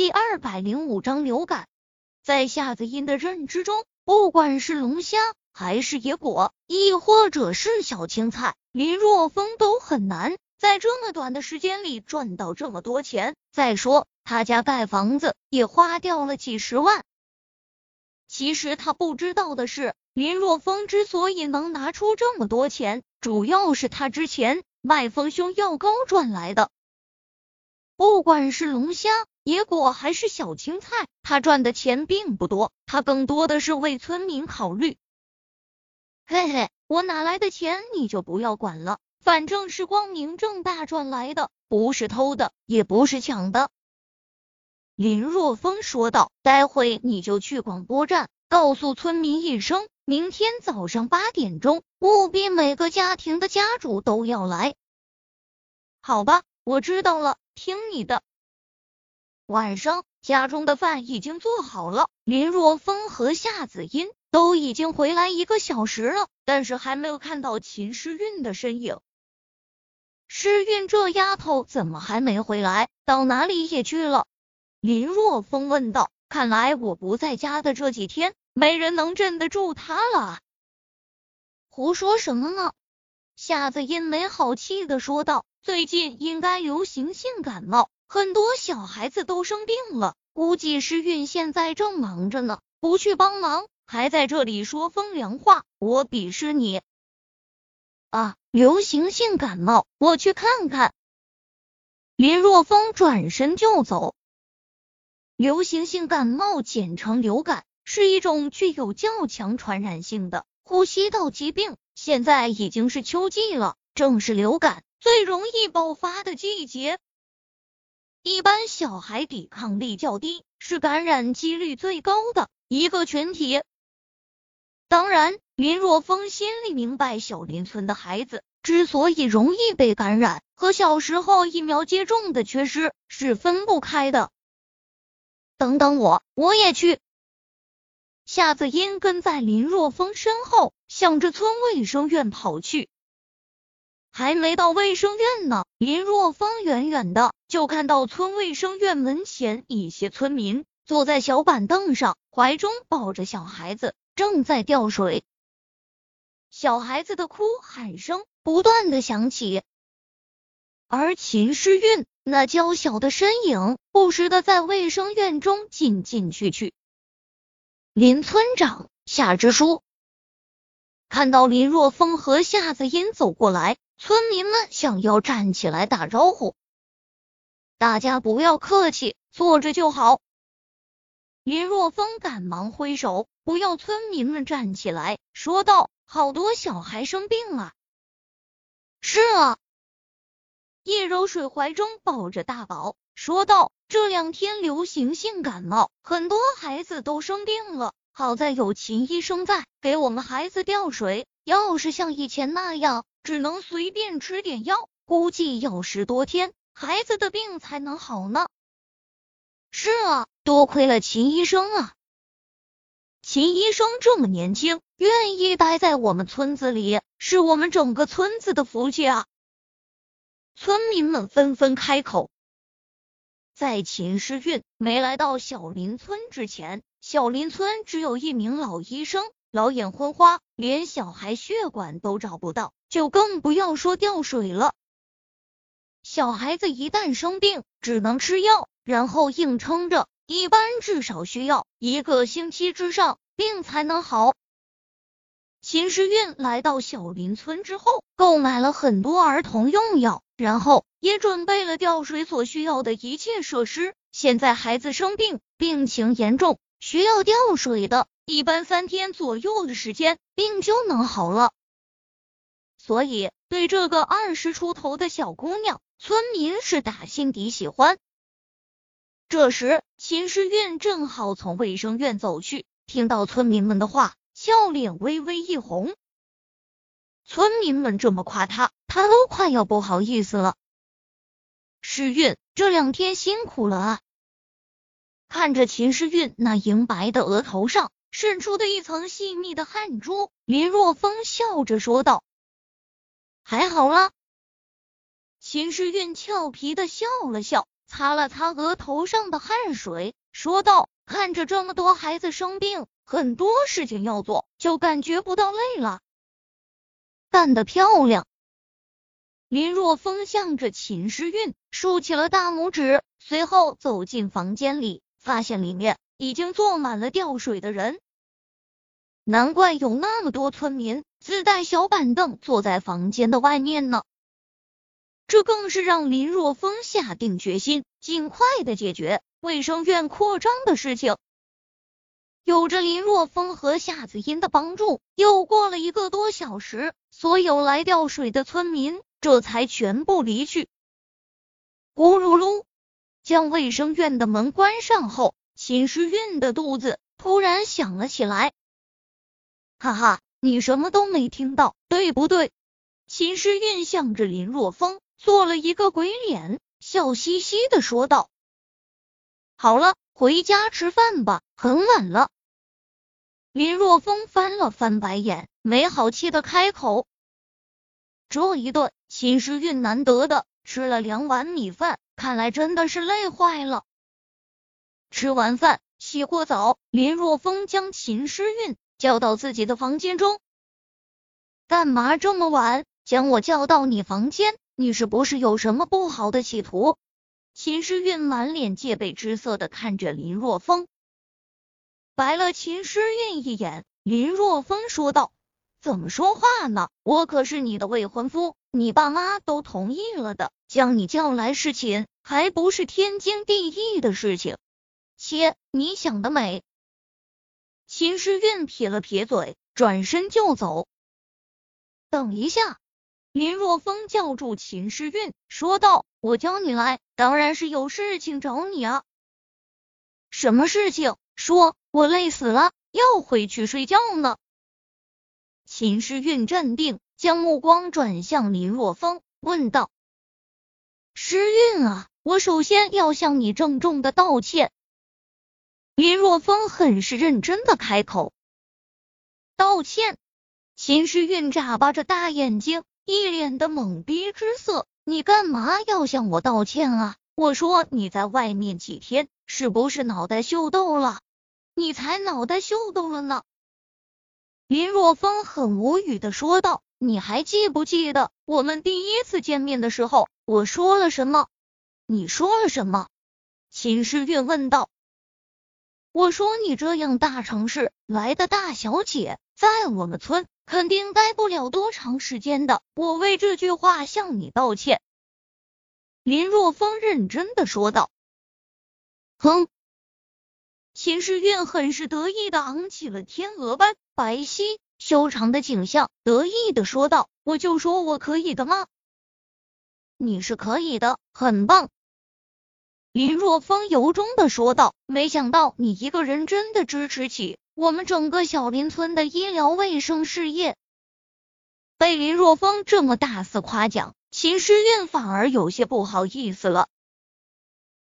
第二百零五章流感。在夏子音的认知中，不管是龙虾，还是野果，亦或者是小青菜，林若风都很难在这么短的时间里赚到这么多钱。再说，他家盖房子也花掉了几十万。其实他不知道的是，林若风之所以能拿出这么多钱，主要是他之前卖丰胸药膏赚来的。不管是龙虾、野果还是小青菜，他赚的钱并不多，他更多的是为村民考虑。嘿嘿，我哪来的钱你就不要管了，反正是光明正大赚来的，不是偷的，也不是抢的。林若风说道：“待会你就去广播站，告诉村民一声，明天早上八点钟，务必每个家庭的家主都要来。”好吧，我知道了。听你的。晚上家中的饭已经做好了，林若风和夏子音都已经回来一个小时了，但是还没有看到秦诗韵的身影。诗韵这丫头怎么还没回来？到哪里也去了？林若风问道。看来我不在家的这几天，没人能镇得住她了。胡说什么呢？夏子音没好气的说道。最近应该流行性感冒，很多小孩子都生病了。估计诗韵现在正忙着呢，不去帮忙，还在这里说风凉话，我鄙视你！啊，流行性感冒，我去看看。林若风转身就走。流行性感冒简称流感，是一种具有较强传染性的呼吸道疾病。现在已经是秋季了，正是流感。最容易爆发的季节，一般小孩抵抗力较低，是感染几率最高的一个群体。当然，林若风心里明白，小林村的孩子之所以容易被感染，和小时候疫苗接种的缺失是分不开的。等等我，我也去。夏子音跟在林若风身后，向着村卫生院跑去。还没到卫生院呢，林若风远远的就看到村卫生院门前一些村民坐在小板凳上，怀中抱着小孩子，正在吊水。小孩子的哭喊声不断的响起，而秦诗韵那娇小的身影不时的在卫生院中进进去去。林村长，夏支书看到林若风和夏子音走过来。村民们想要站起来打招呼，大家不要客气，坐着就好。林若风赶忙挥手，不要村民们站起来，说道：“好多小孩生病啊。”是啊，叶柔水怀中抱着大宝，说道：“这两天流行性感冒，很多孩子都生病了。好在有秦医生在，给我们孩子吊水。要是像以前那样……”只能随便吃点药，估计要十多天，孩子的病才能好呢。是啊，多亏了秦医生啊！秦医生这么年轻，愿意待在我们村子里，是我们整个村子的福气啊！村民们纷纷开口。在秦诗韵没来到小林村之前，小林村只有一名老医生。老眼昏花，连小孩血管都找不到，就更不要说吊水了。小孩子一旦生病，只能吃药，然后硬撑着，一般至少需要一个星期之上，病才能好。秦时运来到小林村之后，购买了很多儿童用药，然后也准备了吊水所需要的一切设施。现在孩子生病，病情严重，需要吊水的。一般三天左右的时间，病就能好了。所以，对这个二十出头的小姑娘，村民是打心底喜欢。这时，秦诗韵正好从卫生院走去，听到村民们的话，笑脸微微一红。村民们这么夸她，她都快要不好意思了。诗韵，这两天辛苦了啊！看着秦诗韵那银白的额头上。渗出的一层细密的汗珠，林若风笑着说道：“还好啦。”秦时运俏皮的笑了笑，擦了擦额头上的汗水，说道：“看着这么多孩子生病，很多事情要做，就感觉不到累了。干得漂亮！”林若风向着秦诗韵竖起了大拇指，随后走进房间里，发现里面已经坐满了吊水的人。难怪有那么多村民自带小板凳坐在房间的外面呢。这更是让林若风下定决心，尽快的解决卫生院扩张的事情。有着林若风和夏子音的帮助，又过了一个多小时，所有来吊水的村民。这才全部离去。咕噜噜，将卫生院的门关上后，秦时运的肚子突然响了起来。哈哈，你什么都没听到，对不对？秦时运向着林若风做了一个鬼脸，笑嘻嘻的说道：“好了，回家吃饭吧，很晚了。”林若风翻了翻白眼，没好气的开口。这一顿，秦时运难得的吃了两碗米饭，看来真的是累坏了。吃完饭，洗过澡，林若风将秦诗韵叫到自己的房间中。干嘛这么晚将我叫到你房间？你是不是有什么不好的企图？秦诗韵满脸戒备之色的看着林若风，白了秦诗韵一眼。林若风说道。怎么说话呢？我可是你的未婚夫，你爸妈都同意了的，将你叫来侍寝，还不是天经地义的事情？切，你想得美！秦时运撇了撇嘴，转身就走。等一下，林若风叫住秦时运，说道：“我叫你来，当然是有事情找你啊。什么事情？说，我累死了，要回去睡觉呢。”秦诗韵镇定，将目光转向林若风，问道：“诗韵啊，我首先要向你郑重的道歉。”林若风很是认真的开口：“道歉？”秦诗韵眨巴着大眼睛，一脸的懵逼之色：“你干嘛要向我道歉啊？我说你在外面几天，是不是脑袋秀逗了？你才脑袋秀逗了呢！”林若风很无语的说道：“你还记不记得我们第一次见面的时候，我说了什么？你说了什么？”秦诗韵问道。“我说你这样大城市来的大小姐，在我们村肯定待不了多长时间的。我为这句话向你道歉。”林若风认真的说道。“哼。”秦时运很是得意的昂起了天鹅般白皙修长的颈项，得意的说道：“我就说我可以的吗？你是可以的，很棒。”林若风由衷的说道：“没想到你一个人真的支持起我们整个小林村的医疗卫生事业。”被林若风这么大肆夸奖，秦时运反而有些不好意思了。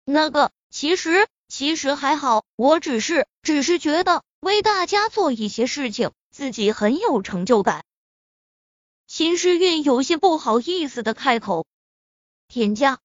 那个，其实。其实还好，我只是只是觉得为大家做一些事情，自己很有成就感。秦时运有些不好意思的开口。田家